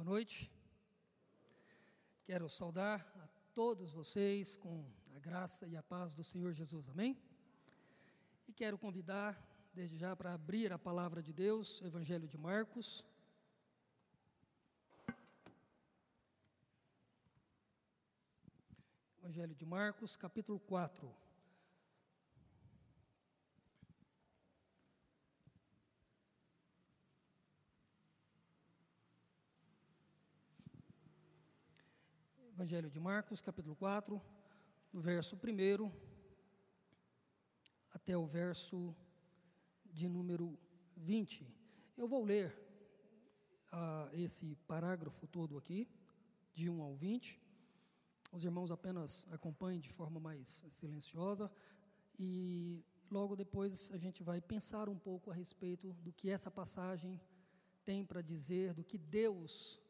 Boa noite. Quero saudar a todos vocês com a graça e a paz do Senhor Jesus. Amém? E quero convidar desde já para abrir a palavra de Deus, Evangelho de Marcos. Evangelho de Marcos, capítulo 4. Evangelho de Marcos, capítulo 4, do verso 1 até o verso de número 20. Eu vou ler uh, esse parágrafo todo aqui, de 1 ao 20. Os irmãos apenas acompanhem de forma mais silenciosa e logo depois a gente vai pensar um pouco a respeito do que essa passagem tem para dizer, do que Deus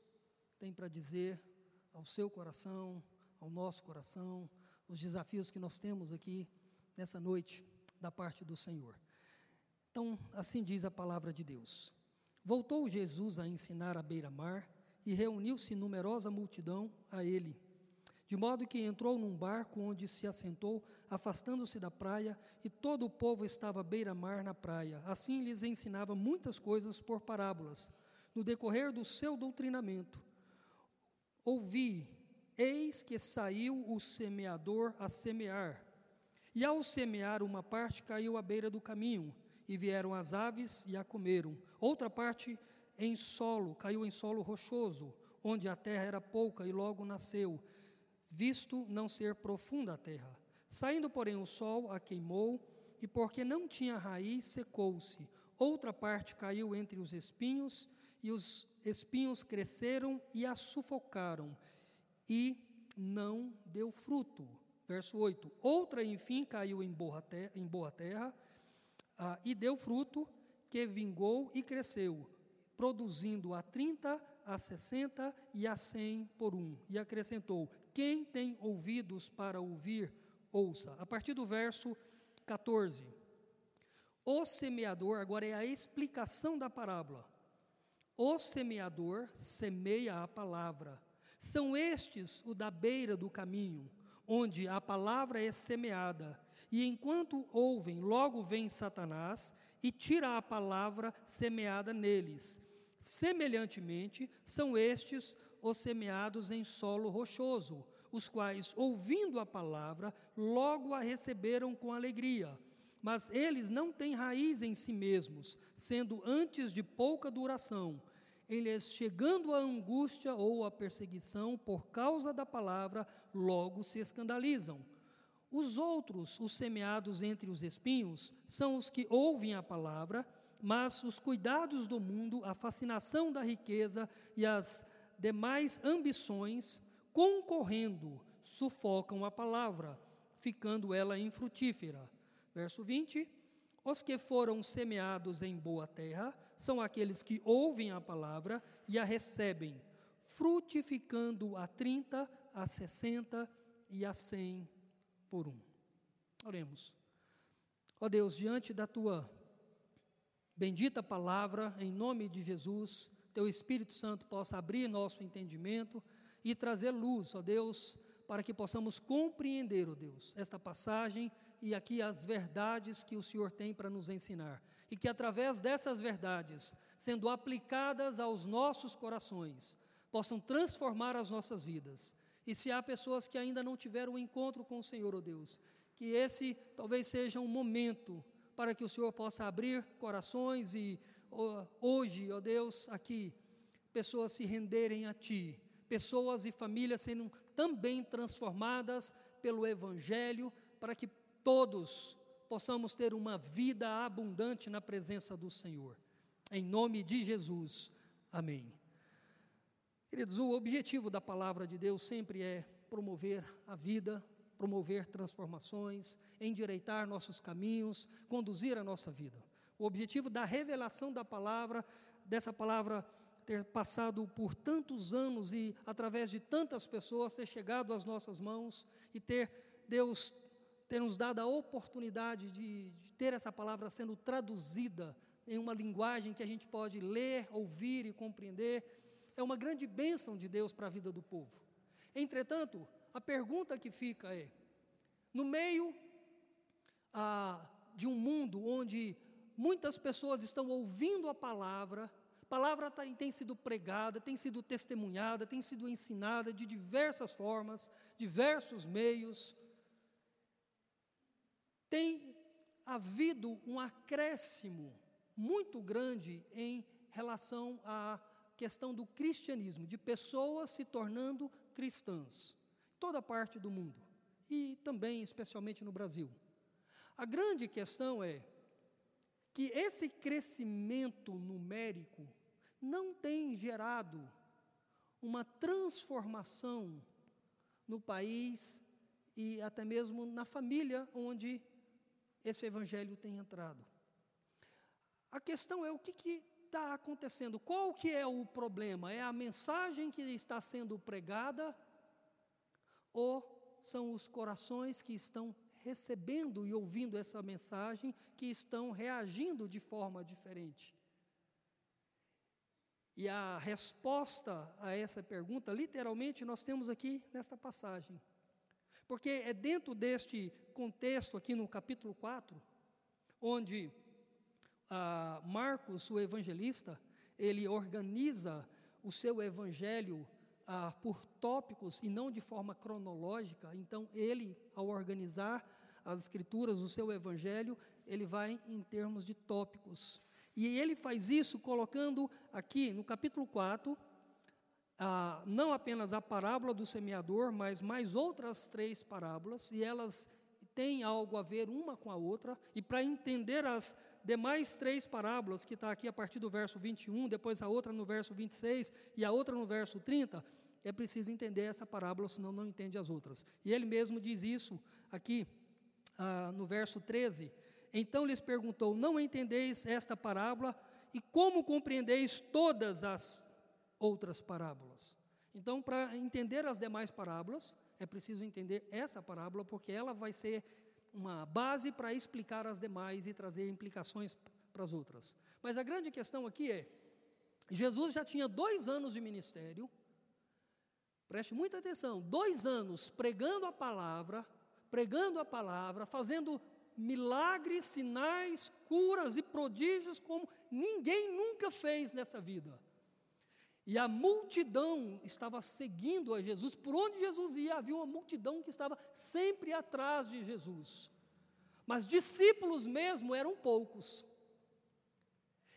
tem para dizer ao seu coração, ao nosso coração, os desafios que nós temos aqui nessa noite da parte do Senhor. Então, assim diz a palavra de Deus. Voltou Jesus a ensinar à beira-mar e reuniu-se numerosa multidão a ele. De modo que entrou num barco onde se assentou, afastando-se da praia, e todo o povo estava à beira-mar na praia. Assim lhes ensinava muitas coisas por parábolas. No decorrer do seu doutrinamento, Ouvi, eis que saiu o semeador a semear. E ao semear, uma parte caiu à beira do caminho, e vieram as aves e a comeram. Outra parte em solo, caiu em solo rochoso, onde a terra era pouca e logo nasceu, visto não ser profunda a terra. Saindo, porém, o sol a queimou, e porque não tinha raiz, secou-se. Outra parte caiu entre os espinhos, e os espinhos cresceram e a sufocaram, e não deu fruto. Verso 8: Outra, enfim, caiu em boa terra, em boa terra ah, e deu fruto, que vingou e cresceu, produzindo a 30, a 60 e a 100 por um. E acrescentou: Quem tem ouvidos para ouvir, ouça. A partir do verso 14. O semeador, agora é a explicação da parábola. O semeador semeia a palavra. São estes o da beira do caminho, onde a palavra é semeada. E enquanto ouvem, logo vem Satanás e tira a palavra semeada neles. Semelhantemente, são estes os semeados em solo rochoso, os quais, ouvindo a palavra, logo a receberam com alegria. Mas eles não têm raiz em si mesmos, sendo antes de pouca duração eles, chegando a angústia ou a perseguição por causa da palavra, logo se escandalizam. Os outros, os semeados entre os espinhos, são os que ouvem a palavra, mas os cuidados do mundo, a fascinação da riqueza e as demais ambições, concorrendo, sufocam a palavra, ficando ela infrutífera. Verso 20: os que foram semeados em boa terra são aqueles que ouvem a palavra e a recebem, frutificando a 30, a 60 e a 100 por um. Oremos. Ó Deus, diante da tua bendita palavra, em nome de Jesus, teu Espírito Santo possa abrir nosso entendimento e trazer luz, ó Deus, para que possamos compreender, ó Deus, esta passagem e aqui as verdades que o Senhor tem para nos ensinar. E que através dessas verdades, sendo aplicadas aos nossos corações, possam transformar as nossas vidas. E se há pessoas que ainda não tiveram um encontro com o Senhor, ó oh Deus, que esse talvez seja um momento para que o Senhor possa abrir corações e oh, hoje, ó oh Deus, aqui, pessoas se renderem a Ti pessoas e famílias sendo também transformadas pelo Evangelho, para que todos possamos ter uma vida abundante na presença do Senhor. Em nome de Jesus. Amém. Queridos, o objetivo da palavra de Deus sempre é promover a vida, promover transformações, endireitar nossos caminhos, conduzir a nossa vida. O objetivo da revelação da palavra, dessa palavra ter passado por tantos anos e através de tantas pessoas ter chegado às nossas mãos e ter Deus ter nos dado a oportunidade de, de ter essa palavra sendo traduzida em uma linguagem que a gente pode ler, ouvir e compreender. é uma grande bênção de Deus para a vida do povo. Entretanto, a pergunta que fica é: no meio ah, de um mundo onde muitas pessoas estão ouvindo a palavra, a palavra tá, tem sido pregada, tem sido testemunhada, tem sido ensinada de diversas formas, diversos meios, tem havido um acréscimo muito grande em relação à questão do cristianismo, de pessoas se tornando cristãs, toda parte do mundo e também especialmente no Brasil. A grande questão é que esse crescimento numérico não tem gerado uma transformação no país e até mesmo na família onde esse evangelho tem entrado. A questão é o que está acontecendo, qual que é o problema? É a mensagem que está sendo pregada ou são os corações que estão recebendo e ouvindo essa mensagem que estão reagindo de forma diferente? E a resposta a essa pergunta, literalmente, nós temos aqui nesta passagem. Porque é dentro deste contexto, aqui no capítulo 4, onde ah, Marcos, o evangelista, ele organiza o seu evangelho ah, por tópicos e não de forma cronológica. Então, ele, ao organizar as escrituras, o seu evangelho, ele vai em termos de tópicos. E ele faz isso colocando aqui no capítulo 4, não apenas a parábola do semeador, mas mais outras três parábolas, e elas têm algo a ver uma com a outra, e para entender as demais três parábolas, que está aqui a partir do verso 21, depois a outra no verso 26 e a outra no verso 30, é preciso entender essa parábola, senão não entende as outras. E ele mesmo diz isso aqui ah, no verso 13. Então lhes perguntou: Não entendeis esta parábola? E como compreendeis todas as outras parábolas. Então, para entender as demais parábolas, é preciso entender essa parábola, porque ela vai ser uma base para explicar as demais e trazer implicações para as outras. Mas a grande questão aqui é: Jesus já tinha dois anos de ministério, preste muita atenção, dois anos pregando a palavra, pregando a palavra, fazendo milagres, sinais, curas e prodígios como ninguém nunca fez nessa vida. E a multidão estava seguindo a Jesus, por onde Jesus ia, havia uma multidão que estava sempre atrás de Jesus. Mas discípulos mesmo eram poucos.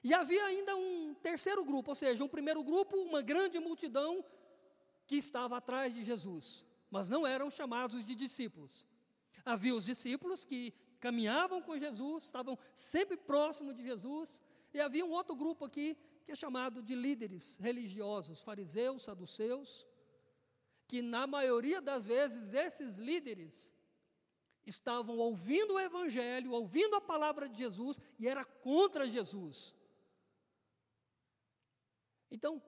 E havia ainda um terceiro grupo, ou seja, um primeiro grupo, uma grande multidão que estava atrás de Jesus, mas não eram chamados de discípulos. Havia os discípulos que caminhavam com Jesus, estavam sempre próximos de Jesus, e havia um outro grupo aqui que é chamado de líderes religiosos, fariseus, saduceus, que na maioria das vezes esses líderes estavam ouvindo o evangelho, ouvindo a palavra de Jesus e era contra Jesus. Então,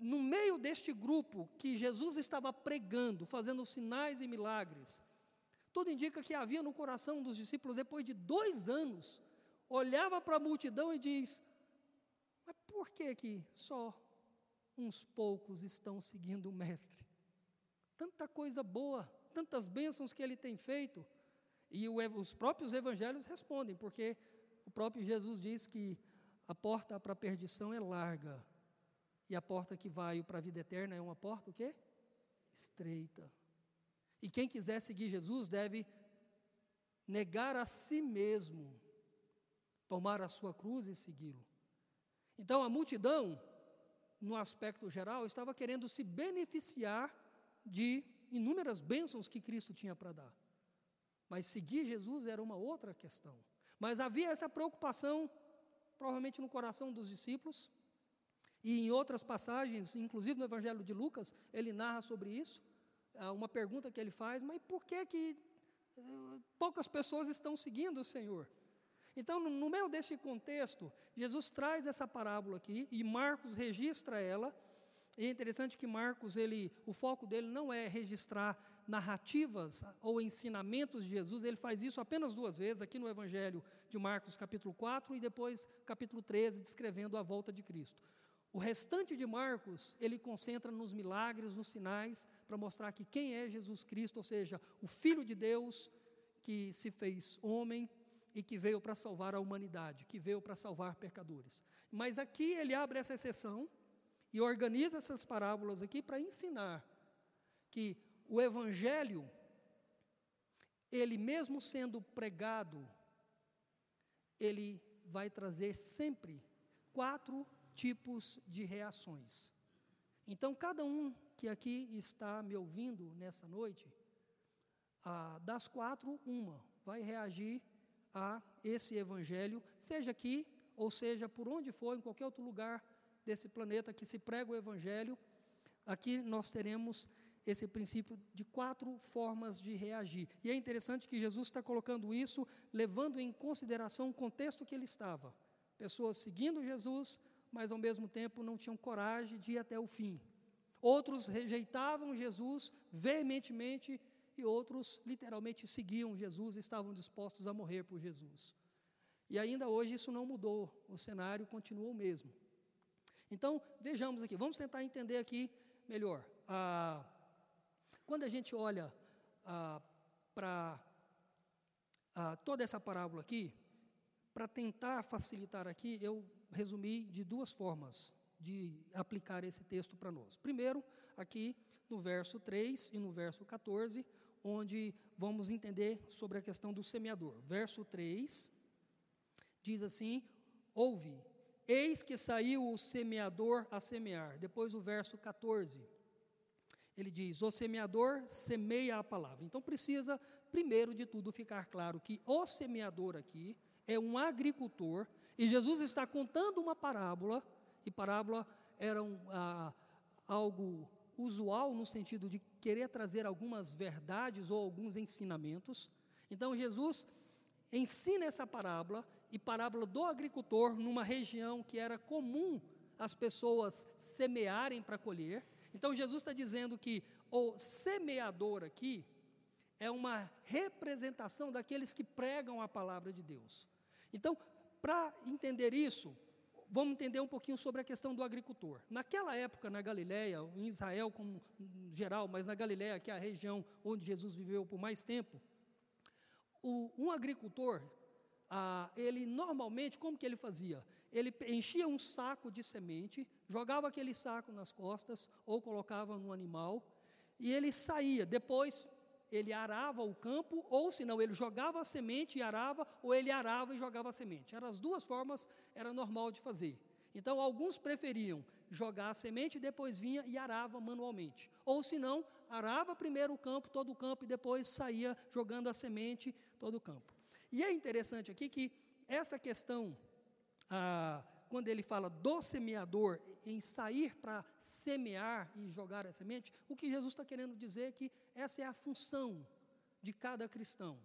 no meio deste grupo que Jesus estava pregando, fazendo sinais e milagres, tudo indica que havia no coração dos discípulos, depois de dois anos, olhava para a multidão e diz: mas por que que só uns poucos estão seguindo o mestre? Tanta coisa boa, tantas bênçãos que ele tem feito. E o, os próprios evangelhos respondem, porque o próprio Jesus diz que a porta para a perdição é larga. E a porta que vai para a vida eterna é uma porta o quê? Estreita. E quem quiser seguir Jesus deve negar a si mesmo, tomar a sua cruz e segui-lo. Então a multidão, no aspecto geral, estava querendo se beneficiar de inúmeras bênçãos que Cristo tinha para dar. Mas seguir Jesus era uma outra questão. Mas havia essa preocupação, provavelmente no coração dos discípulos, e em outras passagens, inclusive no Evangelho de Lucas, ele narra sobre isso. Uma pergunta que ele faz, mas por que que eh, poucas pessoas estão seguindo o Senhor? Então, no meio deste contexto, Jesus traz essa parábola aqui e Marcos registra ela. E é interessante que Marcos, ele, o foco dele não é registrar narrativas ou ensinamentos de Jesus, ele faz isso apenas duas vezes, aqui no Evangelho de Marcos, capítulo 4, e depois capítulo 13, descrevendo a volta de Cristo. O restante de Marcos, ele concentra nos milagres, nos sinais, para mostrar que quem é Jesus Cristo, ou seja, o Filho de Deus que se fez homem e que veio para salvar a humanidade, que veio para salvar pecadores. Mas aqui ele abre essa exceção e organiza essas parábolas aqui para ensinar que o Evangelho, ele mesmo sendo pregado, ele vai trazer sempre quatro tipos de reações. Então, cada um que aqui está me ouvindo nessa noite, ah, das quatro, uma vai reagir a esse evangelho, seja aqui ou seja por onde for, em qualquer outro lugar desse planeta que se prega o evangelho, aqui nós teremos esse princípio de quatro formas de reagir. E é interessante que Jesus está colocando isso, levando em consideração o contexto que ele estava. Pessoas seguindo Jesus, mas ao mesmo tempo não tinham coragem de ir até o fim. Outros rejeitavam Jesus veementemente e outros literalmente seguiam Jesus e estavam dispostos a morrer por Jesus. E ainda hoje isso não mudou, o cenário continuou o mesmo. Então, vejamos aqui, vamos tentar entender aqui melhor. Ah, quando a gente olha ah, para ah, toda essa parábola aqui, para tentar facilitar aqui, eu resumi de duas formas de aplicar esse texto para nós. Primeiro, aqui no verso 3 e no verso 14, onde vamos entender sobre a questão do semeador. Verso 3 diz assim: Ouve, eis que saiu o semeador a semear. Depois o verso 14, ele diz: O semeador semeia a palavra. Então precisa, primeiro de tudo, ficar claro que o semeador aqui é um agricultor e Jesus está contando uma parábola, e parábola era um, ah, algo usual no sentido de querer trazer algumas verdades ou alguns ensinamentos. Então Jesus ensina essa parábola e parábola do agricultor numa região que era comum as pessoas semearem para colher. Então Jesus está dizendo que o semeador aqui é uma representação daqueles que pregam a palavra de Deus. Então, para entender isso, vamos entender um pouquinho sobre a questão do agricultor. Naquela época, na Galiléia, em Israel como geral, mas na Galiléia, que é a região onde Jesus viveu por mais tempo, o, um agricultor, ah, ele normalmente, como que ele fazia? Ele enchia um saco de semente, jogava aquele saco nas costas ou colocava no animal e ele saía. Depois ele arava o campo, ou senão ele jogava a semente e arava, ou ele arava e jogava a semente. Eram as duas formas, era normal de fazer. Então, alguns preferiam jogar a semente e depois vinha e arava manualmente. Ou senão, arava primeiro o campo, todo o campo, e depois saía jogando a semente, todo o campo. E é interessante aqui que essa questão, ah, quando ele fala do semeador em sair para semear e jogar a semente, o que Jesus está querendo dizer é que essa é a função de cada cristão.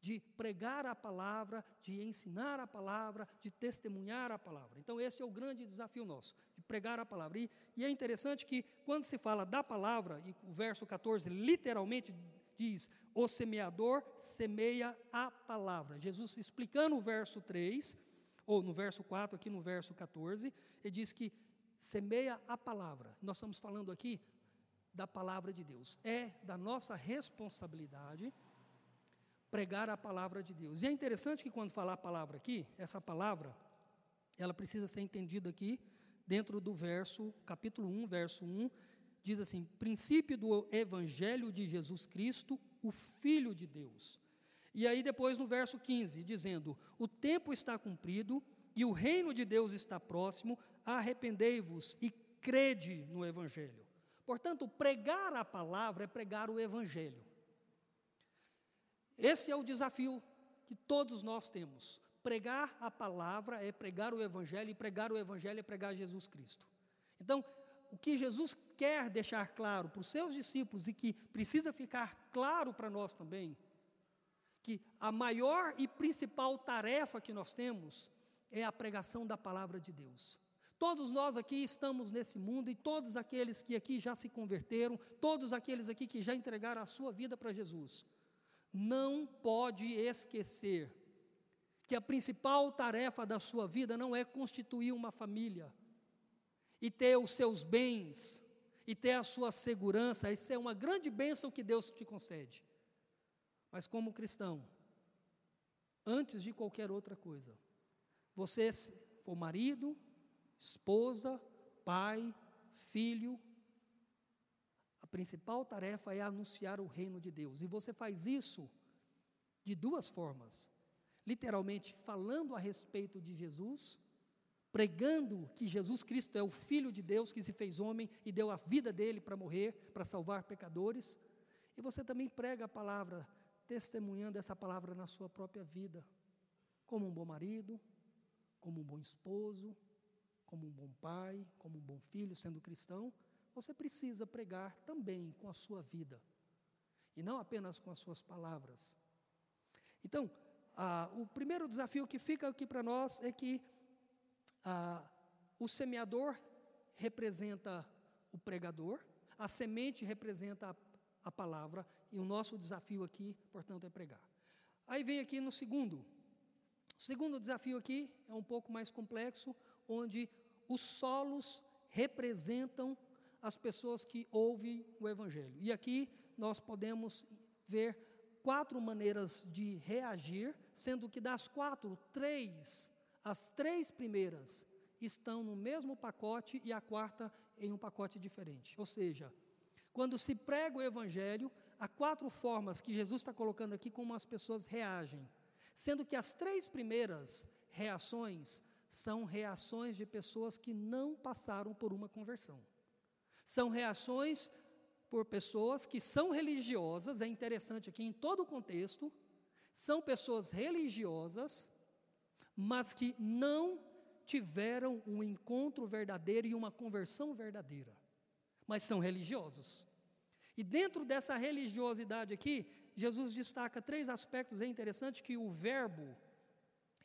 De pregar a palavra, de ensinar a palavra, de testemunhar a palavra. Então, esse é o grande desafio nosso, de pregar a palavra. E, e é interessante que, quando se fala da palavra, e o verso 14 literalmente diz: O semeador semeia a palavra. Jesus explicando o verso 3, ou no verso 4, aqui no verso 14, ele diz que semeia a palavra. Nós estamos falando aqui da palavra de Deus. É da nossa responsabilidade pregar a palavra de Deus. E é interessante que quando falar a palavra aqui, essa palavra, ela precisa ser entendida aqui dentro do verso, capítulo 1, verso 1, diz assim: princípio do evangelho de Jesus Cristo, o filho de Deus. E aí depois no verso 15, dizendo: o tempo está cumprido e o reino de Deus está próximo, arrependei-vos e crede no Evangelho. Portanto, pregar a palavra é pregar o Evangelho. Esse é o desafio que todos nós temos. Pregar a palavra é pregar o Evangelho, e pregar o Evangelho é pregar Jesus Cristo. Então, o que Jesus quer deixar claro para os seus discípulos e que precisa ficar claro para nós também, que a maior e principal tarefa que nós temos é a pregação da palavra de Deus. Todos nós aqui estamos nesse mundo e todos aqueles que aqui já se converteram, todos aqueles aqui que já entregaram a sua vida para Jesus, não pode esquecer que a principal tarefa da sua vida não é constituir uma família, e ter os seus bens, e ter a sua segurança, isso é uma grande bênção que Deus te concede. Mas como cristão, antes de qualquer outra coisa, você for marido, esposa, pai, filho, a principal tarefa é anunciar o reino de Deus. E você faz isso de duas formas: literalmente falando a respeito de Jesus pregando que Jesus Cristo é o Filho de Deus que se fez homem e deu a vida dele para morrer, para salvar pecadores. E você também prega a palavra, testemunhando essa palavra na sua própria vida, como um bom marido, como um bom esposo, como um bom pai, como um bom filho, sendo cristão. Você precisa pregar também com a sua vida, e não apenas com as suas palavras. Então, ah, o primeiro desafio que fica aqui para nós é que ah, o semeador representa o pregador, a semente representa a, a palavra, e o nosso desafio aqui, portanto, é pregar. Aí vem aqui no segundo. O segundo desafio aqui é um pouco mais complexo, onde os solos representam as pessoas que ouvem o Evangelho. E aqui nós podemos ver quatro maneiras de reagir, sendo que das quatro, três as três primeiras estão no mesmo pacote e a quarta em um pacote diferente. Ou seja, quando se prega o Evangelho, há quatro formas que Jesus está colocando aqui como as pessoas reagem. Sendo que as três primeiras reações são reações de pessoas que não passaram por uma conversão. São reações por pessoas que são religiosas, é interessante aqui em todo o contexto, são pessoas religiosas mas que não tiveram um encontro verdadeiro e uma conversão verdadeira, mas são religiosos. E dentro dessa religiosidade aqui, Jesus destaca três aspectos. É interessante que o verbo,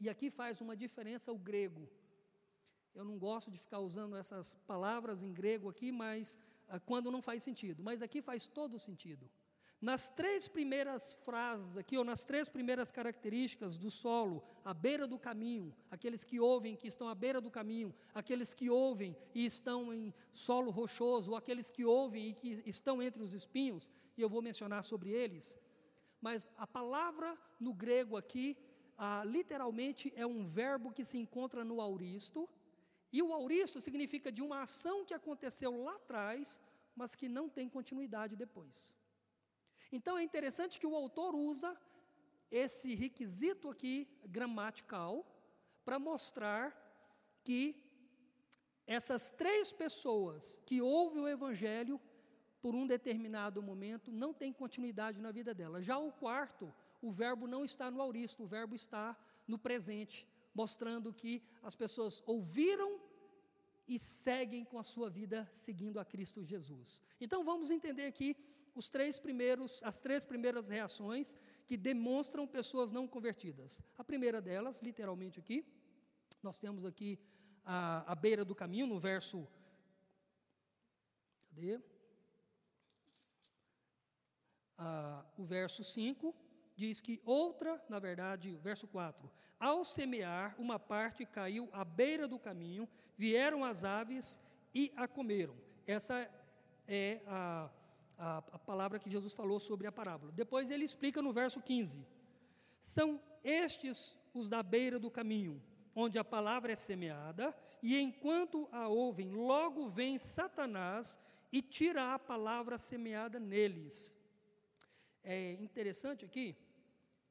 e aqui faz uma diferença o grego. Eu não gosto de ficar usando essas palavras em grego aqui, mas ah, quando não faz sentido. Mas aqui faz todo sentido. Nas três primeiras frases aqui, ou nas três primeiras características do solo, à beira do caminho, aqueles que ouvem que estão à beira do caminho, aqueles que ouvem e estão em solo rochoso, ou aqueles que ouvem e que estão entre os espinhos, e eu vou mencionar sobre eles. Mas a palavra no grego aqui, ah, literalmente, é um verbo que se encontra no auristo, e o auristo significa de uma ação que aconteceu lá atrás, mas que não tem continuidade depois. Então é interessante que o autor usa esse requisito aqui gramatical para mostrar que essas três pessoas que ouvem o evangelho por um determinado momento não tem continuidade na vida dela. Já o quarto, o verbo não está no auristo, o verbo está no presente, mostrando que as pessoas ouviram e seguem com a sua vida seguindo a Cristo Jesus. Então vamos entender aqui os três primeiros, as três primeiras reações que demonstram pessoas não convertidas. A primeira delas, literalmente aqui, nós temos aqui a, a beira do caminho, no verso. Cadê? Ah, o verso 5 diz que outra, na verdade, verso 4: Ao semear, uma parte caiu à beira do caminho, vieram as aves e a comeram. Essa é a a, a palavra que Jesus falou sobre a parábola. Depois ele explica no verso 15: São estes os da beira do caminho, onde a palavra é semeada, e enquanto a ouvem, logo vem Satanás e tira a palavra semeada neles. É interessante aqui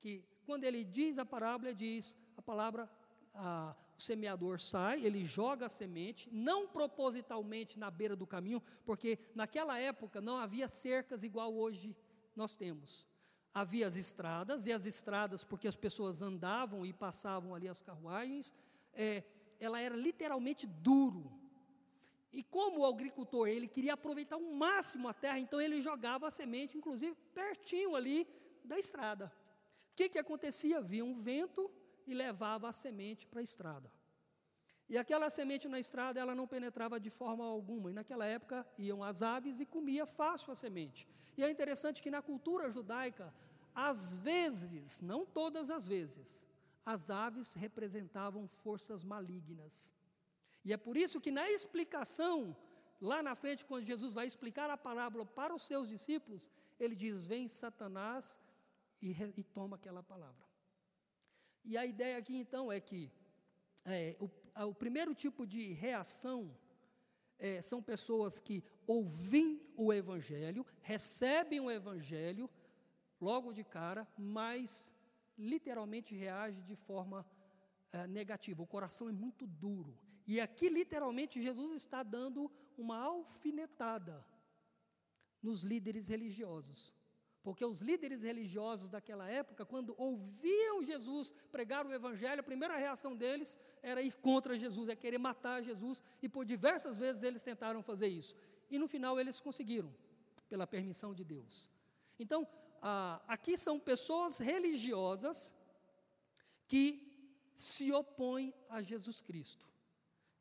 que quando ele diz a parábola, ele diz a palavra, a, o semeador sai, ele joga a semente, não propositalmente na beira do caminho, porque naquela época não havia cercas igual hoje nós temos. Havia as estradas, e as estradas, porque as pessoas andavam e passavam ali as carruagens, é, ela era literalmente duro. E como o agricultor, ele queria aproveitar o máximo a terra, então ele jogava a semente, inclusive, pertinho ali da estrada. O que, que acontecia? Havia um vento, e levava a semente para a estrada. E aquela semente na estrada, ela não penetrava de forma alguma. E naquela época iam as aves e comia fácil a semente. E é interessante que na cultura judaica, às vezes, não todas as vezes, as aves representavam forças malignas. E é por isso que na explicação, lá na frente, quando Jesus vai explicar a parábola para os seus discípulos, ele diz: Vem Satanás e, e toma aquela palavra. E a ideia aqui então é que é, o, o, primeiro tipo de reação é, são pessoas que ouvem o Evangelho, recebem o Evangelho logo de cara, mas literalmente reage de forma é, negativa. O coração é muito duro. E aqui, literalmente, Jesus está dando uma alfinetada nos líderes religiosos. Porque os líderes religiosos daquela época, quando ouviam Jesus pregar o Evangelho, a primeira reação deles era ir contra Jesus, é querer matar Jesus, e por diversas vezes eles tentaram fazer isso. E no final eles conseguiram, pela permissão de Deus. Então, aqui são pessoas religiosas que se opõem a Jesus Cristo.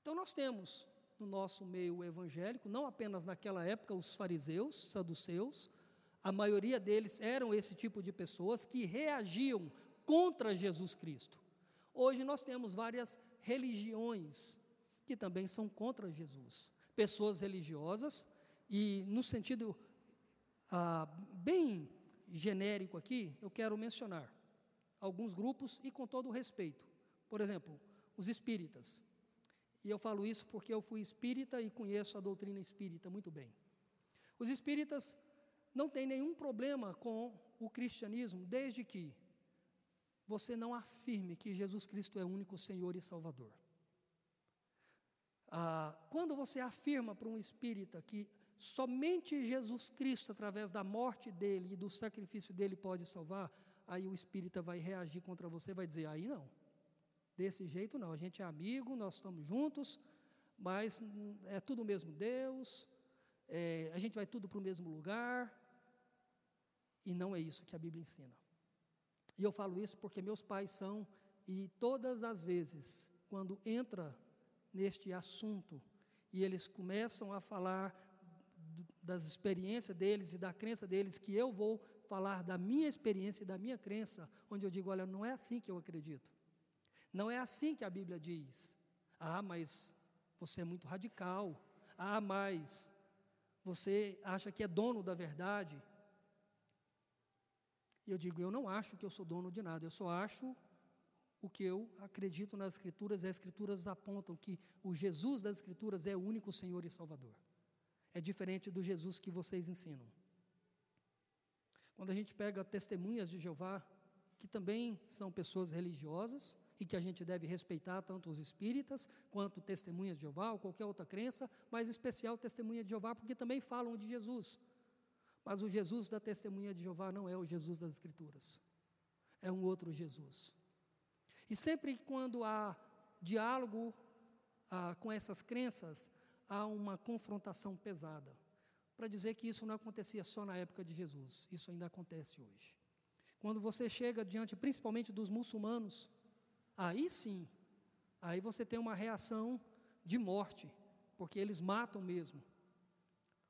Então, nós temos no nosso meio evangélico, não apenas naquela época, os fariseus, saduceus, a maioria deles eram esse tipo de pessoas que reagiam contra Jesus Cristo. Hoje nós temos várias religiões que também são contra Jesus. Pessoas religiosas, e no sentido ah, bem genérico aqui, eu quero mencionar alguns grupos e com todo respeito. Por exemplo, os espíritas. E eu falo isso porque eu fui espírita e conheço a doutrina espírita muito bem. Os espíritas não tem nenhum problema com o cristianismo, desde que você não afirme que Jesus Cristo é único Senhor e Salvador. Ah, quando você afirma para um espírita que somente Jesus Cristo, através da morte dele e do sacrifício dele, pode salvar, aí o espírita vai reagir contra você, vai dizer: aí não, desse jeito não, a gente é amigo, nós estamos juntos, mas é tudo o mesmo Deus, é, a gente vai tudo para o mesmo lugar, e não é isso que a Bíblia ensina. E eu falo isso porque meus pais são, e todas as vezes, quando entra neste assunto, e eles começam a falar das experiências deles e da crença deles, que eu vou falar da minha experiência e da minha crença, onde eu digo: olha, não é assim que eu acredito. Não é assim que a Bíblia diz. Ah, mas você é muito radical. Ah, mas você acha que é dono da verdade. E eu digo, eu não acho que eu sou dono de nada, eu só acho o que eu acredito nas Escrituras, e as Escrituras apontam que o Jesus das Escrituras é o único Senhor e Salvador. É diferente do Jesus que vocês ensinam. Quando a gente pega testemunhas de Jeová, que também são pessoas religiosas e que a gente deve respeitar tanto os espíritas quanto testemunhas de Jeová ou qualquer outra crença, mas em especial testemunha de Jeová, porque também falam de Jesus. Mas o Jesus da testemunha de Jeová não é o Jesus das Escrituras, é um outro Jesus. E sempre quando há diálogo ah, com essas crenças, há uma confrontação pesada, para dizer que isso não acontecia só na época de Jesus, isso ainda acontece hoje. Quando você chega diante, principalmente dos muçulmanos, aí sim, aí você tem uma reação de morte, porque eles matam mesmo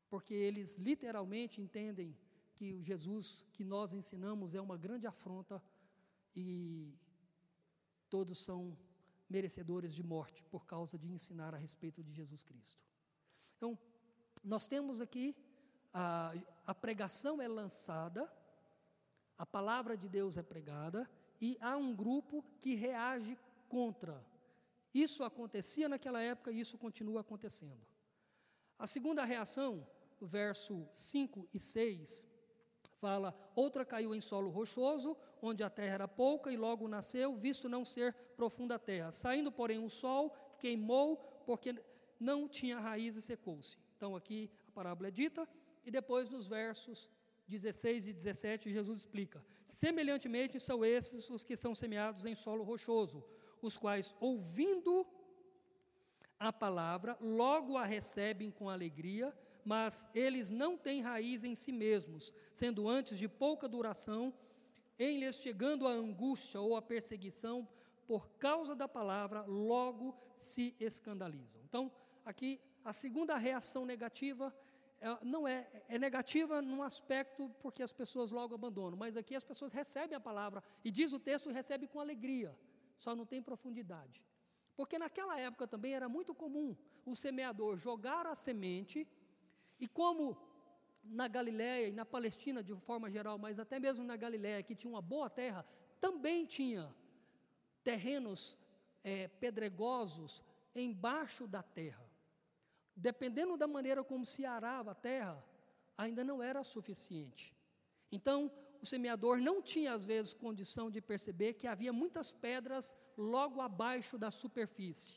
porque eles literalmente entendem que o Jesus que nós ensinamos é uma grande afronta e todos são merecedores de morte por causa de ensinar a respeito de Jesus Cristo. Então, nós temos aqui a, a pregação é lançada, a palavra de Deus é pregada e há um grupo que reage contra. Isso acontecia naquela época e isso continua acontecendo. A segunda reação verso 5 e 6, fala: Outra caiu em solo rochoso, onde a terra era pouca, e logo nasceu, visto não ser profunda a terra. Saindo, porém, o sol queimou, porque não tinha raiz e secou-se. Então, aqui a parábola é dita, e depois nos versos 16 e 17, Jesus explica: Semelhantemente são esses os que estão semeados em solo rochoso, os quais, ouvindo a palavra, logo a recebem com alegria, mas eles não têm raiz em si mesmos, sendo antes de pouca duração, em lhes chegando a angústia ou a perseguição por causa da palavra, logo se escandalizam. Então, aqui a segunda reação negativa não é, é negativa num aspecto porque as pessoas logo abandonam, mas aqui as pessoas recebem a palavra e diz o texto recebe com alegria, só não tem profundidade. Porque naquela época também era muito comum o semeador jogar a semente, e como na Galiléia e na Palestina de forma geral, mas até mesmo na Galiléia, que tinha uma boa terra, também tinha terrenos é, pedregosos embaixo da terra. Dependendo da maneira como se arava a terra, ainda não era suficiente. Então, o semeador não tinha, às vezes, condição de perceber que havia muitas pedras logo abaixo da superfície.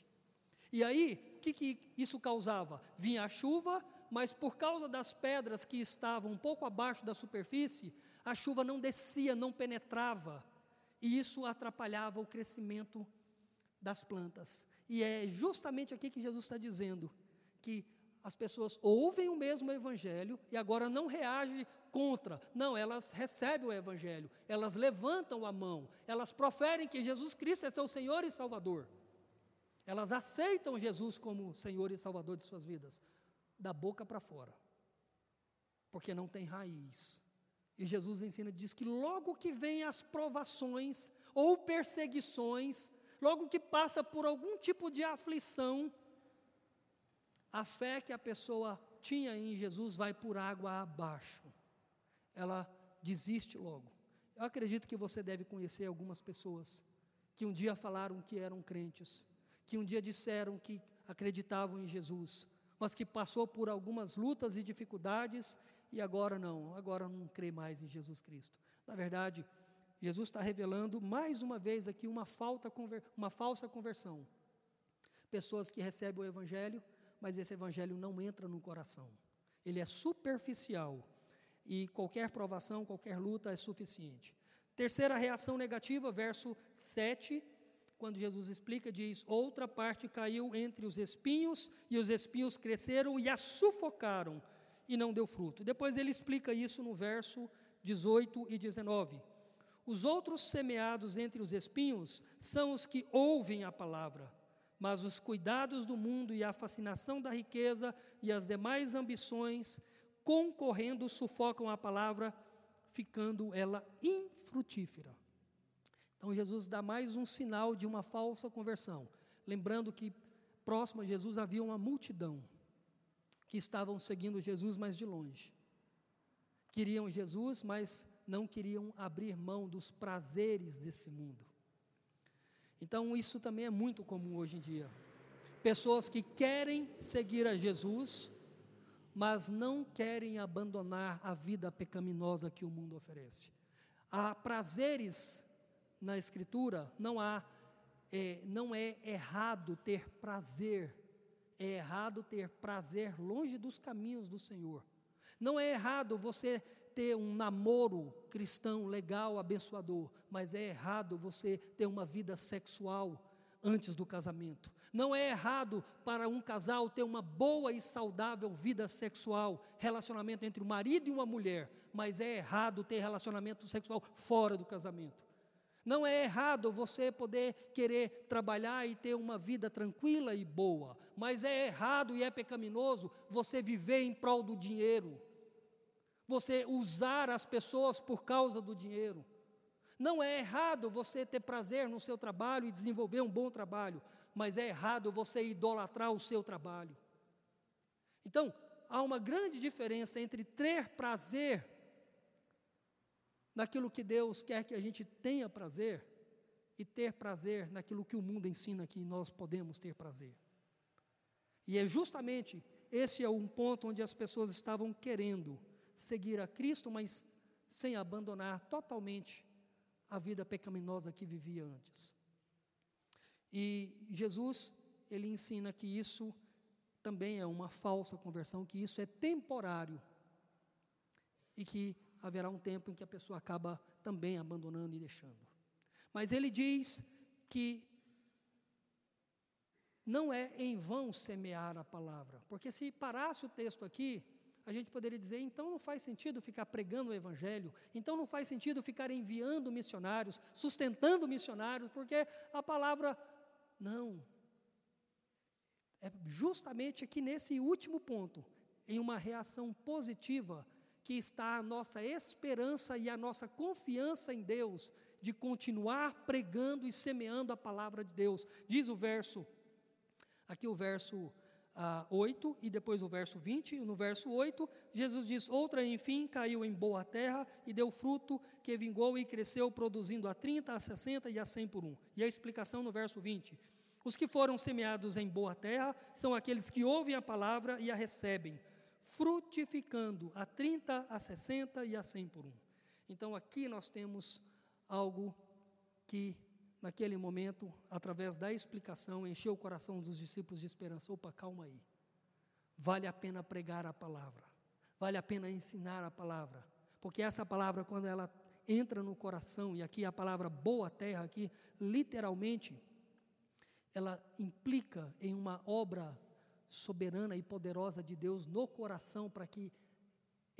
E aí, o que, que isso causava? Vinha a chuva, mas por causa das pedras que estavam um pouco abaixo da superfície, a chuva não descia, não penetrava, e isso atrapalhava o crescimento das plantas. E é justamente aqui que Jesus está dizendo que as pessoas ouvem o mesmo evangelho e agora não reagem contra. Não, elas recebem o evangelho, elas levantam a mão, elas proferem que Jesus Cristo é seu Senhor e Salvador. Elas aceitam Jesus como Senhor e Salvador de suas vidas, da boca para fora, porque não tem raiz. E Jesus ensina, diz que logo que vem as provações ou perseguições, logo que passa por algum tipo de aflição, a fé que a pessoa tinha em Jesus vai por água abaixo. Ela desiste logo. Eu acredito que você deve conhecer algumas pessoas que um dia falaram que eram crentes, que um dia disseram que acreditavam em Jesus, mas que passou por algumas lutas e dificuldades e agora não, agora não crê mais em Jesus Cristo. Na verdade, Jesus está revelando mais uma vez aqui uma, falta, uma falsa conversão. Pessoas que recebem o Evangelho, mas esse evangelho não entra no coração. Ele é superficial e qualquer provação, qualquer luta é suficiente. Terceira reação negativa, verso 7, quando Jesus explica, diz: Outra parte caiu entre os espinhos, e os espinhos cresceram e a sufocaram, e não deu fruto. Depois ele explica isso no verso 18 e 19. Os outros semeados entre os espinhos são os que ouvem a palavra mas os cuidados do mundo e a fascinação da riqueza e as demais ambições concorrendo sufocam a palavra, ficando ela infrutífera. Então Jesus dá mais um sinal de uma falsa conversão, lembrando que próximo a Jesus havia uma multidão que estavam seguindo Jesus mais de longe. Queriam Jesus, mas não queriam abrir mão dos prazeres desse mundo. Então, isso também é muito comum hoje em dia. Pessoas que querem seguir a Jesus, mas não querem abandonar a vida pecaminosa que o mundo oferece. Há prazeres na Escritura, não há, é, não é errado ter prazer, é errado ter prazer longe dos caminhos do Senhor. Não é errado você ter um namoro cristão legal, abençoador, mas é errado você ter uma vida sexual antes do casamento. Não é errado para um casal ter uma boa e saudável vida sexual, relacionamento entre o marido e uma mulher, mas é errado ter relacionamento sexual fora do casamento. Não é errado você poder querer trabalhar e ter uma vida tranquila e boa, mas é errado e é pecaminoso você viver em prol do dinheiro você usar as pessoas por causa do dinheiro. Não é errado você ter prazer no seu trabalho e desenvolver um bom trabalho, mas é errado você idolatrar o seu trabalho. Então, há uma grande diferença entre ter prazer naquilo que Deus quer que a gente tenha prazer e ter prazer naquilo que o mundo ensina que nós podemos ter prazer. E é justamente esse é um ponto onde as pessoas estavam querendo seguir a Cristo, mas sem abandonar totalmente a vida pecaminosa que vivia antes. E Jesus, ele ensina que isso também é uma falsa conversão, que isso é temporário e que haverá um tempo em que a pessoa acaba também abandonando e deixando. Mas ele diz que não é em vão semear a palavra, porque se parasse o texto aqui, a gente poderia dizer, então não faz sentido ficar pregando o Evangelho, então não faz sentido ficar enviando missionários, sustentando missionários, porque a palavra. Não. É justamente aqui nesse último ponto, em uma reação positiva, que está a nossa esperança e a nossa confiança em Deus, de continuar pregando e semeando a palavra de Deus. Diz o verso, aqui o verso ah, 8 e depois o verso 20. No verso 8, Jesus diz: Outra, enfim, caiu em boa terra e deu fruto, que vingou e cresceu, produzindo a 30, a 60 e a 100 por um. E a explicação no verso 20. Os que foram semeados em boa terra são aqueles que ouvem a palavra e a recebem, frutificando a 30, a 60 e a 100 por um. Então aqui nós temos algo que naquele momento, através da explicação, encheu o coração dos discípulos de esperança. Opa, calma aí. Vale a pena pregar a palavra. Vale a pena ensinar a palavra. Porque essa palavra, quando ela entra no coração, e aqui a palavra boa terra, aqui, literalmente, ela implica em uma obra soberana e poderosa de Deus no coração para que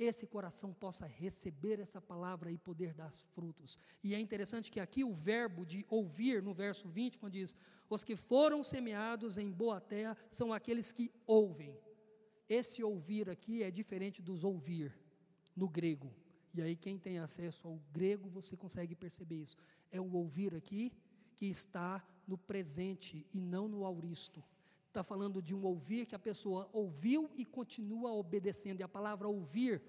esse coração possa receber essa palavra e poder dar frutos. E é interessante que aqui o verbo de ouvir, no verso 20, quando diz: Os que foram semeados em boa terra são aqueles que ouvem. Esse ouvir aqui é diferente dos ouvir, no grego. E aí, quem tem acesso ao grego, você consegue perceber isso. É o ouvir aqui que está no presente e não no auristo. Está falando de um ouvir que a pessoa ouviu e continua obedecendo. E a palavra ouvir,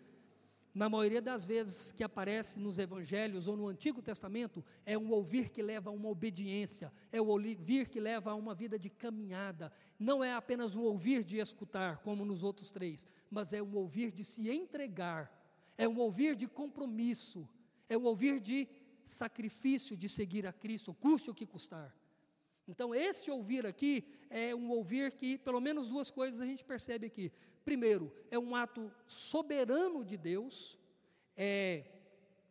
na maioria das vezes que aparece nos evangelhos ou no Antigo Testamento, é um ouvir que leva a uma obediência, é o ouvir que leva a uma vida de caminhada. Não é apenas um ouvir de escutar, como nos outros três, mas é um ouvir de se entregar, é um ouvir de compromisso, é um ouvir de sacrifício de seguir a Cristo, custe o que custar. Então, esse ouvir aqui é um ouvir que, pelo menos duas coisas a gente percebe aqui. Primeiro, é um ato soberano de Deus. É,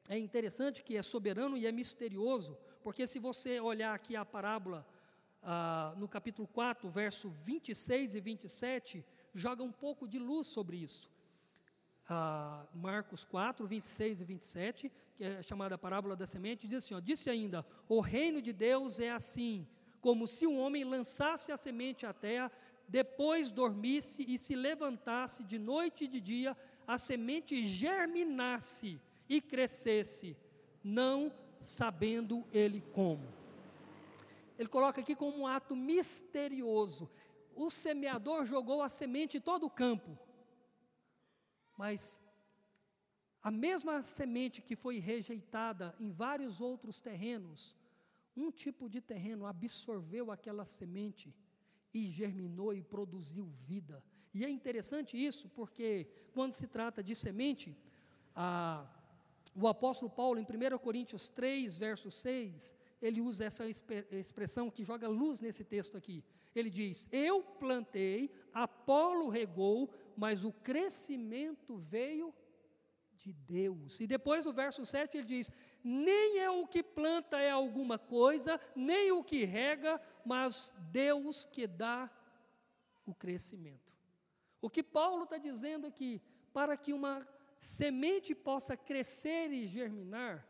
é interessante que é soberano e é misterioso, porque se você olhar aqui a parábola ah, no capítulo 4, verso 26 e 27, joga um pouco de luz sobre isso. Ah, Marcos 4, 26 e 27, que é chamada parábola da semente, diz assim: ó, Disse ainda: O reino de Deus é assim como se um homem lançasse a semente à terra, depois dormisse e se levantasse de noite e de dia, a semente germinasse e crescesse, não sabendo ele como. Ele coloca aqui como um ato misterioso. O semeador jogou a semente em todo o campo, mas a mesma semente que foi rejeitada em vários outros terrenos, um tipo de terreno absorveu aquela semente e germinou e produziu vida. E é interessante isso, porque quando se trata de semente, a, o apóstolo Paulo, em 1 Coríntios 3, verso 6, ele usa essa expressão que joga luz nesse texto aqui. Ele diz: Eu plantei, Apolo regou, mas o crescimento veio de Deus. E depois no verso 7 ele diz: Nem é o que planta é alguma coisa, nem o que rega, mas Deus que dá o crescimento. O que Paulo está dizendo aqui, para que uma semente possa crescer e germinar,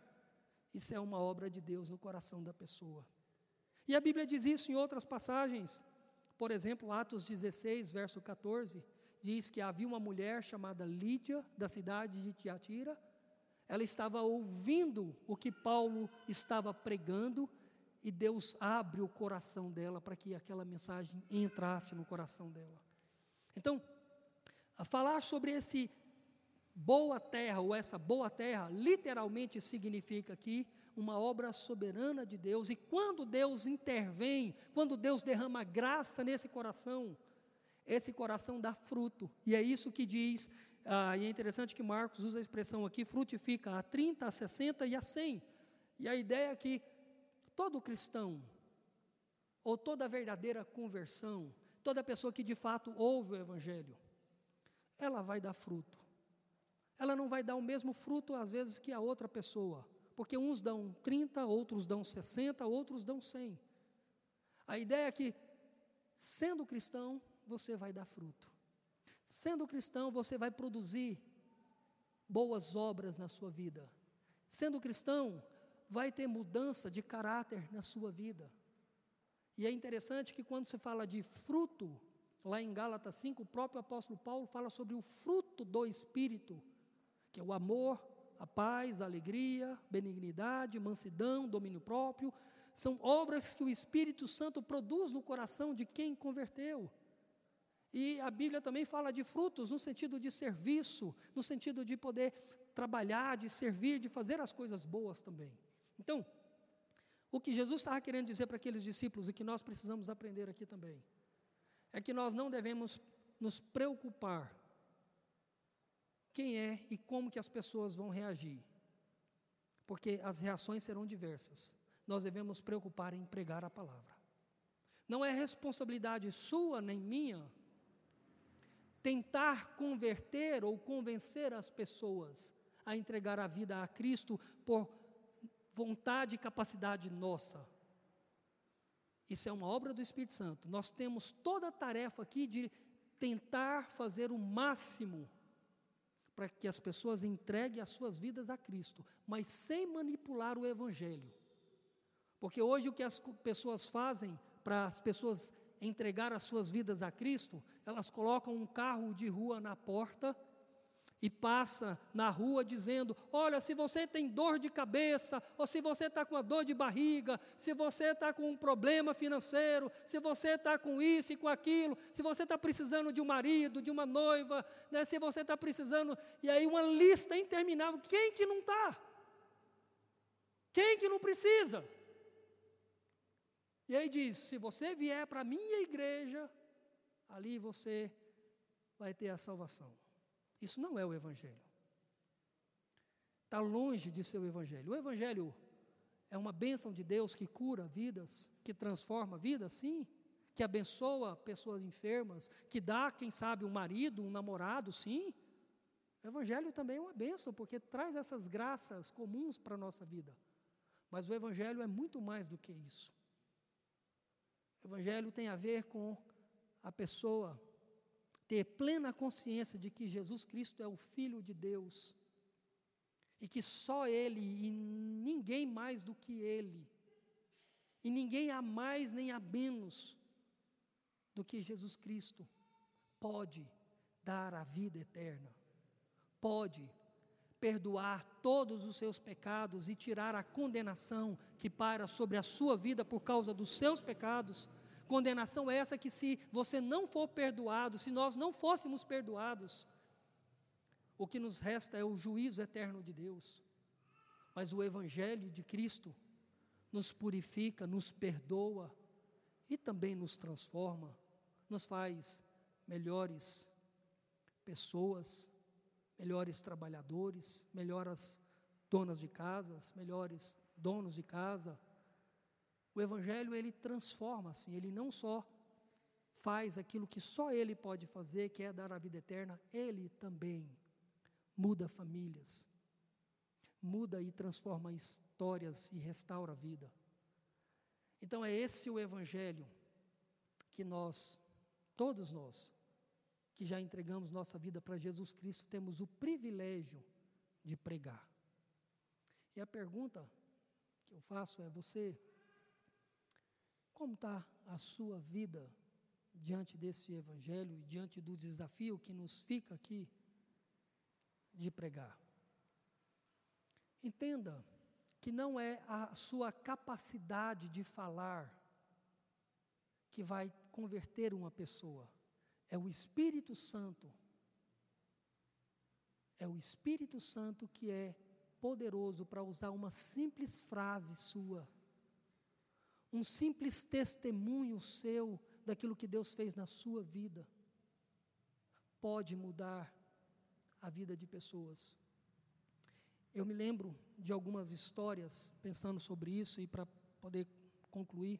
isso é uma obra de Deus no coração da pessoa. E a Bíblia diz isso em outras passagens, por exemplo, Atos 16, verso 14 diz que havia uma mulher chamada Lídia, da cidade de Tiatira. Ela estava ouvindo o que Paulo estava pregando e Deus abre o coração dela para que aquela mensagem entrasse no coração dela. Então, falar sobre esse boa terra ou essa boa terra literalmente significa aqui uma obra soberana de Deus e quando Deus intervém, quando Deus derrama graça nesse coração, esse coração dá fruto. E é isso que diz, ah, e é interessante que Marcos usa a expressão aqui, frutifica a 30, a 60 e a 100. E a ideia é que todo cristão, ou toda verdadeira conversão, toda pessoa que de fato ouve o Evangelho, ela vai dar fruto. Ela não vai dar o mesmo fruto às vezes que a outra pessoa, porque uns dão 30, outros dão 60, outros dão 100. A ideia é que, sendo cristão, você vai dar fruto. Sendo cristão, você vai produzir boas obras na sua vida. Sendo cristão, vai ter mudança de caráter na sua vida. E é interessante que quando se fala de fruto, lá em Gálatas 5, o próprio apóstolo Paulo fala sobre o fruto do Espírito, que é o amor, a paz, a alegria, benignidade, mansidão, domínio próprio, são obras que o Espírito Santo produz no coração de quem converteu. E a Bíblia também fala de frutos no sentido de serviço, no sentido de poder trabalhar, de servir, de fazer as coisas boas também. Então, o que Jesus estava querendo dizer para aqueles discípulos e que nós precisamos aprender aqui também, é que nós não devemos nos preocupar quem é e como que as pessoas vão reagir. Porque as reações serão diversas. Nós devemos preocupar em pregar a palavra. Não é responsabilidade sua nem minha tentar converter ou convencer as pessoas a entregar a vida a Cristo por vontade e capacidade nossa. Isso é uma obra do Espírito Santo. Nós temos toda a tarefa aqui de tentar fazer o máximo para que as pessoas entreguem as suas vidas a Cristo, mas sem manipular o Evangelho. Porque hoje o que as pessoas fazem para as pessoas entregar as suas vidas a Cristo, elas colocam um carro de rua na porta e passa na rua dizendo: Olha, se você tem dor de cabeça, ou se você está com a dor de barriga, se você está com um problema financeiro, se você está com isso e com aquilo, se você está precisando de um marido, de uma noiva, né, se você está precisando, e aí uma lista interminável: quem que não está? Quem que não precisa? E aí diz: se você vier para a minha igreja, ali você vai ter a salvação. Isso não é o Evangelho. Está longe de ser o Evangelho. O Evangelho é uma bênção de Deus que cura vidas, que transforma vidas, sim, que abençoa pessoas enfermas, que dá, quem sabe, um marido, um namorado, sim. O Evangelho também é uma bênção, porque traz essas graças comuns para a nossa vida. Mas o Evangelho é muito mais do que isso. O Evangelho tem a ver com a pessoa ter plena consciência de que Jesus Cristo é o Filho de Deus e que só Ele e ninguém mais do que Ele, e ninguém há mais nem há menos do que Jesus Cristo pode dar a vida eterna, pode perdoar todos os seus pecados e tirar a condenação que para sobre a sua vida por causa dos seus pecados Condenação é essa que, se você não for perdoado, se nós não fôssemos perdoados, o que nos resta é o juízo eterno de Deus. Mas o Evangelho de Cristo nos purifica, nos perdoa e também nos transforma, nos faz melhores pessoas, melhores trabalhadores, melhores donas de casas, melhores donos de casa o evangelho ele transforma assim, ele não só faz aquilo que só ele pode fazer, que é dar a vida eterna, ele também muda famílias. Muda e transforma histórias e restaura a vida. Então é esse o evangelho que nós, todos nós, que já entregamos nossa vida para Jesus Cristo, temos o privilégio de pregar. E a pergunta que eu faço é: você como está a sua vida diante desse evangelho e diante do desafio que nos fica aqui de pregar? Entenda que não é a sua capacidade de falar que vai converter uma pessoa, é o Espírito Santo. É o Espírito Santo que é poderoso para usar uma simples frase sua um simples testemunho seu daquilo que Deus fez na sua vida pode mudar a vida de pessoas. Eu me lembro de algumas histórias pensando sobre isso e para poder concluir.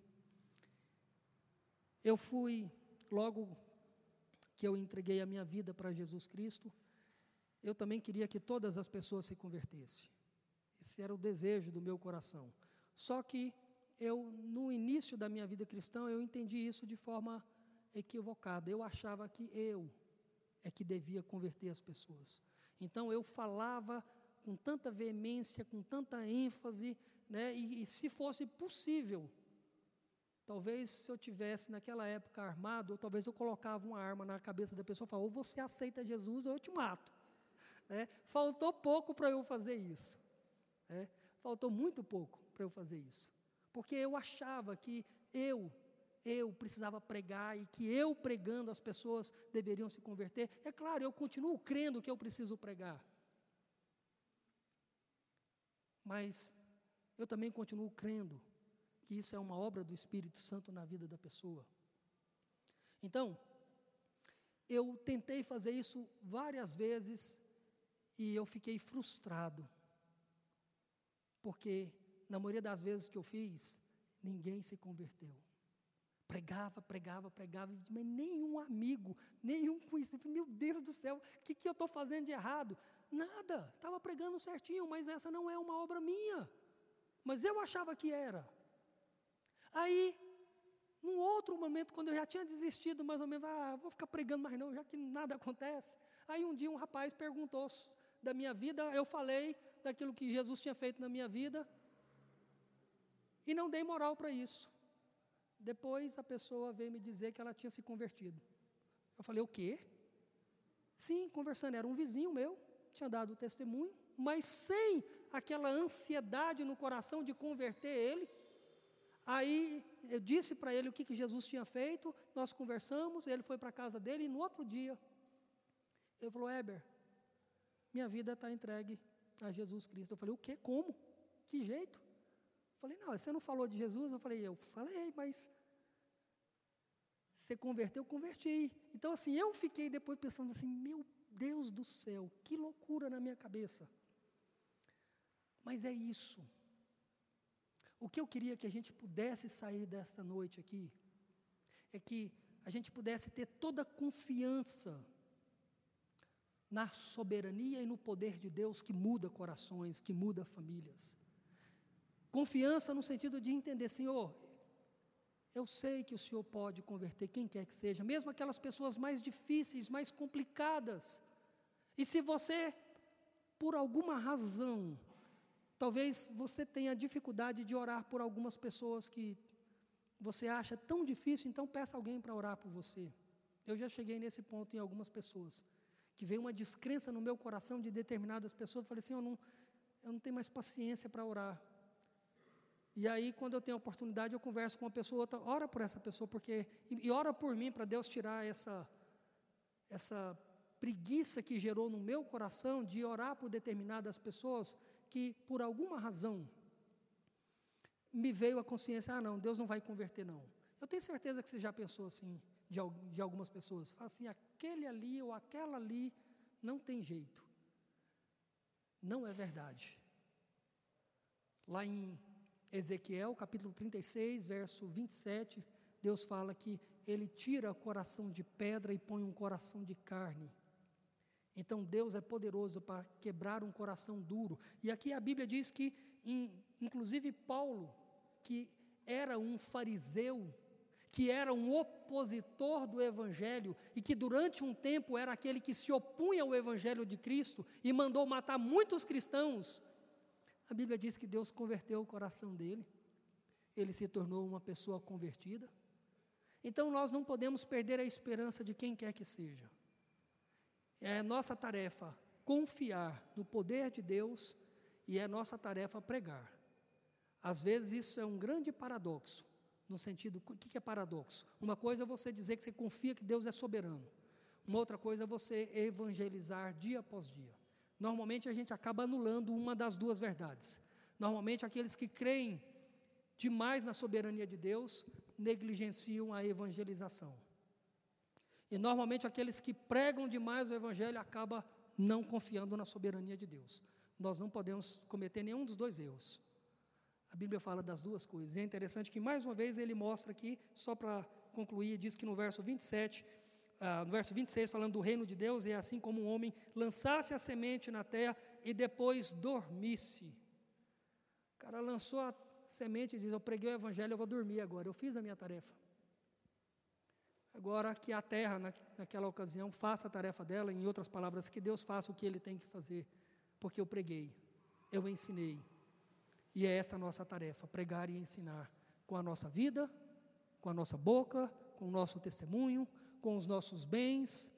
Eu fui, logo que eu entreguei a minha vida para Jesus Cristo, eu também queria que todas as pessoas se convertessem. Esse era o desejo do meu coração. Só que eu, no início da minha vida cristã, eu entendi isso de forma equivocada. Eu achava que eu é que devia converter as pessoas. Então eu falava com tanta veemência, com tanta ênfase, né? E, e se fosse possível, talvez se eu tivesse naquela época armado, ou talvez eu colocava uma arma na cabeça da pessoa e falava, ou você aceita Jesus ou eu te mato. É, faltou pouco para eu fazer isso. É, faltou muito pouco para eu fazer isso. Porque eu achava que eu, eu precisava pregar e que eu pregando as pessoas deveriam se converter. É claro, eu continuo crendo que eu preciso pregar. Mas eu também continuo crendo que isso é uma obra do Espírito Santo na vida da pessoa. Então, eu tentei fazer isso várias vezes e eu fiquei frustrado. Porque, na maioria das vezes que eu fiz, ninguém se converteu. Pregava, pregava, pregava, mas nenhum amigo, nenhum conhecido. Meu Deus do céu, o que, que eu estou fazendo de errado? Nada, estava pregando certinho, mas essa não é uma obra minha. Mas eu achava que era. Aí, num outro momento, quando eu já tinha desistido, mais ou menos, ah, vou ficar pregando mais não, já que nada acontece. Aí um dia um rapaz perguntou da minha vida, eu falei daquilo que Jesus tinha feito na minha vida, e não dei moral para isso. Depois a pessoa veio me dizer que ela tinha se convertido. Eu falei, o quê? Sim, conversando, era um vizinho meu, tinha dado o testemunho, mas sem aquela ansiedade no coração de converter ele. Aí eu disse para ele o que, que Jesus tinha feito, nós conversamos, ele foi para a casa dele e no outro dia, ele falou: Heber, minha vida está entregue a Jesus Cristo. Eu falei: o quê? Como? Que jeito? Falei: não, você não falou de Jesus? Eu falei: eu falei, mas você converteu? Converti. Então, assim, eu fiquei depois pensando assim: meu Deus do céu, que loucura na minha cabeça. Mas é isso. O que eu queria que a gente pudesse sair dessa noite aqui é que a gente pudesse ter toda a confiança na soberania e no poder de Deus que muda corações, que muda famílias. Confiança no sentido de entender, Senhor, eu sei que o Senhor pode converter quem quer que seja, mesmo aquelas pessoas mais difíceis, mais complicadas. E se você, por alguma razão, Talvez você tenha dificuldade de orar por algumas pessoas que você acha tão difícil, então peça alguém para orar por você. Eu já cheguei nesse ponto em algumas pessoas, que veio uma descrença no meu coração de determinadas pessoas, eu falei assim, eu não, eu não tenho mais paciência para orar. E aí, quando eu tenho a oportunidade, eu converso com uma pessoa, outra, ora por essa pessoa, porque e, e ora por mim para Deus tirar essa essa preguiça que gerou no meu coração de orar por determinadas pessoas, que, por alguma razão, me veio a consciência: ah, não, Deus não vai converter, não. Eu tenho certeza que você já pensou assim, de, de algumas pessoas. Assim: aquele ali ou aquela ali não tem jeito. Não é verdade. Lá em Ezequiel, capítulo 36, verso 27, Deus fala que ele tira o coração de pedra e põe um coração de carne. Então Deus é poderoso para quebrar um coração duro. E aqui a Bíblia diz que, inclusive Paulo, que era um fariseu, que era um opositor do Evangelho e que durante um tempo era aquele que se opunha ao Evangelho de Cristo e mandou matar muitos cristãos. A Bíblia diz que Deus converteu o coração dele, ele se tornou uma pessoa convertida. Então nós não podemos perder a esperança de quem quer que seja. É nossa tarefa confiar no poder de Deus e é nossa tarefa pregar. Às vezes isso é um grande paradoxo, no sentido, o que é paradoxo? Uma coisa é você dizer que você confia que Deus é soberano, uma outra coisa é você evangelizar dia após dia. Normalmente a gente acaba anulando uma das duas verdades. Normalmente aqueles que creem demais na soberania de Deus negligenciam a evangelização. E normalmente aqueles que pregam demais o Evangelho acabam não confiando na soberania de Deus. Nós não podemos cometer nenhum dos dois erros. A Bíblia fala das duas coisas. E é interessante que, mais uma vez, ele mostra aqui, só para concluir, diz que no verso 27, ah, no verso 26, falando do reino de Deus, é assim como um homem lançasse a semente na terra e depois dormisse. O cara lançou a semente e diz: Eu preguei o evangelho, eu vou dormir agora. Eu fiz a minha tarefa. Agora que a terra, na, naquela ocasião, faça a tarefa dela, em outras palavras, que Deus faça o que Ele tem que fazer, porque eu preguei, eu ensinei. E é essa a nossa tarefa: pregar e ensinar com a nossa vida, com a nossa boca, com o nosso testemunho, com os nossos bens,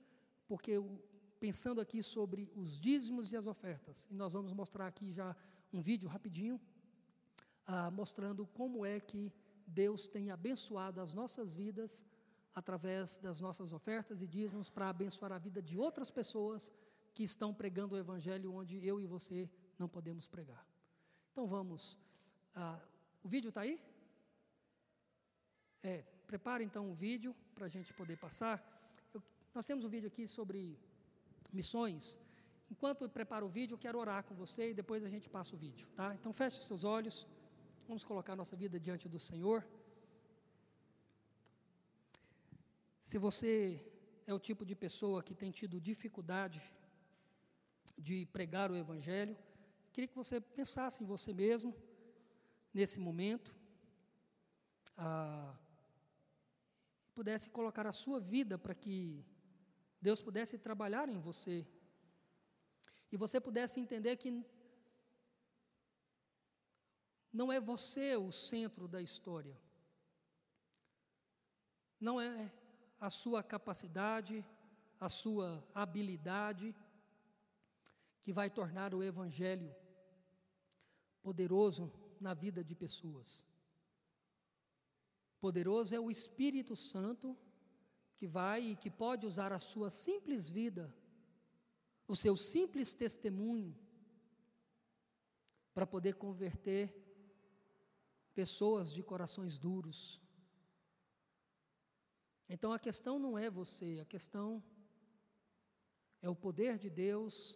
porque pensando aqui sobre os dízimos e as ofertas. E nós vamos mostrar aqui já um vídeo rapidinho, ah, mostrando como é que Deus tem abençoado as nossas vidas através das nossas ofertas e dízimos para abençoar a vida de outras pessoas que estão pregando o Evangelho onde eu e você não podemos pregar. Então vamos. Ah, o vídeo está aí? É, prepare então o vídeo para a gente poder passar. Eu, nós temos um vídeo aqui sobre missões. Enquanto eu preparo o vídeo, eu quero orar com você e depois a gente passa o vídeo, tá? Então feche seus olhos. Vamos colocar nossa vida diante do Senhor. Se você é o tipo de pessoa que tem tido dificuldade de pregar o Evangelho, queria que você pensasse em você mesmo nesse momento, ah, pudesse colocar a sua vida para que Deus pudesse trabalhar em você e você pudesse entender que não é você o centro da história, não é a sua capacidade, a sua habilidade, que vai tornar o Evangelho poderoso na vida de pessoas. Poderoso é o Espírito Santo que vai e que pode usar a sua simples vida, o seu simples testemunho, para poder converter pessoas de corações duros, então a questão não é você, a questão é o poder de Deus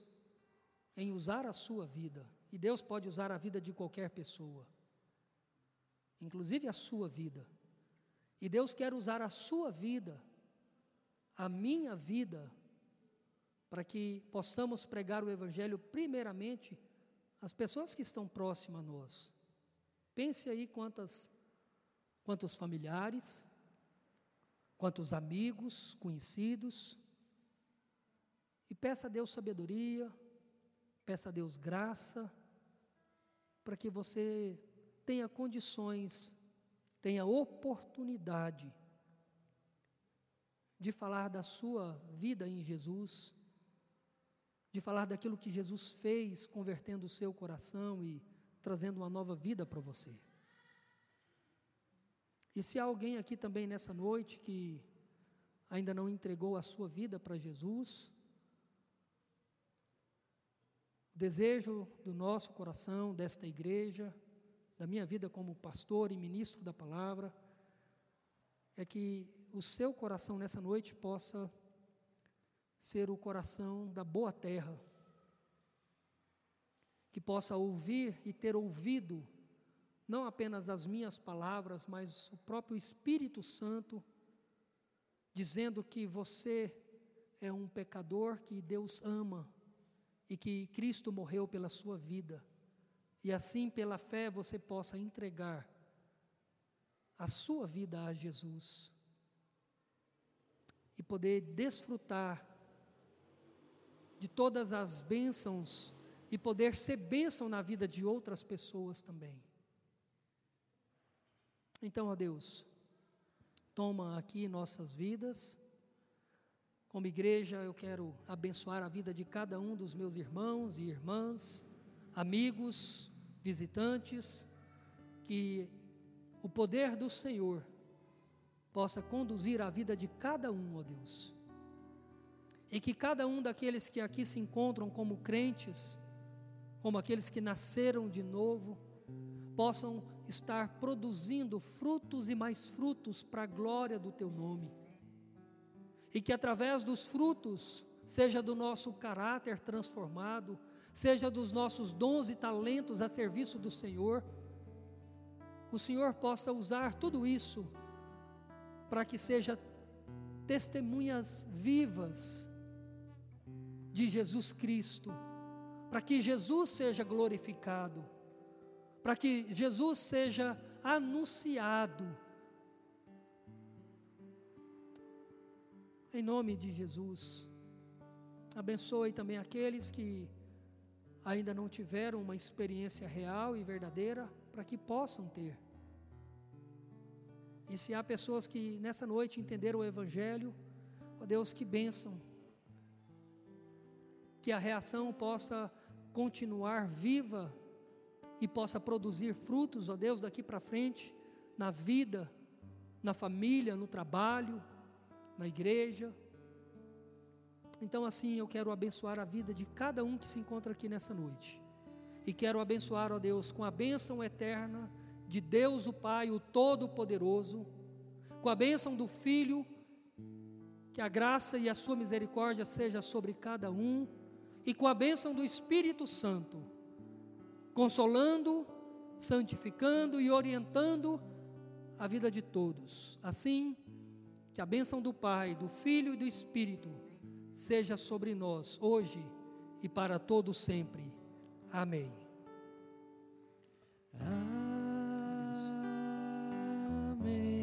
em usar a sua vida. E Deus pode usar a vida de qualquer pessoa, inclusive a sua vida. E Deus quer usar a sua vida, a minha vida, para que possamos pregar o Evangelho, primeiramente, às pessoas que estão próximas a nós. Pense aí quantas, quantos familiares, quantos amigos, conhecidos. E peça a Deus sabedoria, peça a Deus graça, para que você tenha condições, tenha oportunidade de falar da sua vida em Jesus, de falar daquilo que Jesus fez, convertendo o seu coração e trazendo uma nova vida para você. E se há alguém aqui também nessa noite que ainda não entregou a sua vida para Jesus, o desejo do nosso coração, desta igreja, da minha vida como pastor e ministro da palavra, é que o seu coração nessa noite possa ser o coração da boa terra, que possa ouvir e ter ouvido não apenas as minhas palavras, mas o próprio Espírito Santo, dizendo que você é um pecador que Deus ama e que Cristo morreu pela sua vida, e assim pela fé você possa entregar a sua vida a Jesus e poder desfrutar de todas as bênçãos e poder ser bênção na vida de outras pessoas também. Então, ó Deus, toma aqui nossas vidas. Como igreja, eu quero abençoar a vida de cada um dos meus irmãos e irmãs, amigos, visitantes, que o poder do Senhor possa conduzir a vida de cada um, ó Deus. E que cada um daqueles que aqui se encontram como crentes, como aqueles que nasceram de novo, possam estar produzindo frutos e mais frutos para a glória do teu nome. E que através dos frutos, seja do nosso caráter transformado, seja dos nossos dons e talentos a serviço do Senhor, o Senhor possa usar tudo isso para que seja testemunhas vivas de Jesus Cristo, para que Jesus seja glorificado para que Jesus seja anunciado. Em nome de Jesus, abençoe também aqueles que ainda não tiveram uma experiência real e verdadeira, para que possam ter. E se há pessoas que nessa noite entenderam o Evangelho, ó Deus, que bênção. que a reação possa continuar viva e possa produzir frutos, ó Deus, daqui para frente, na vida, na família, no trabalho, na igreja. Então, assim, eu quero abençoar a vida de cada um que se encontra aqui nessa noite. E quero abençoar, ó Deus, com a bênção eterna de Deus o Pai, o Todo-Poderoso, com a bênção do Filho, que a graça e a sua misericórdia seja sobre cada um, e com a bênção do Espírito Santo, consolando, santificando e orientando a vida de todos. Assim, que a bênção do Pai, do Filho e do Espírito seja sobre nós hoje e para todo sempre. Amém. Amém.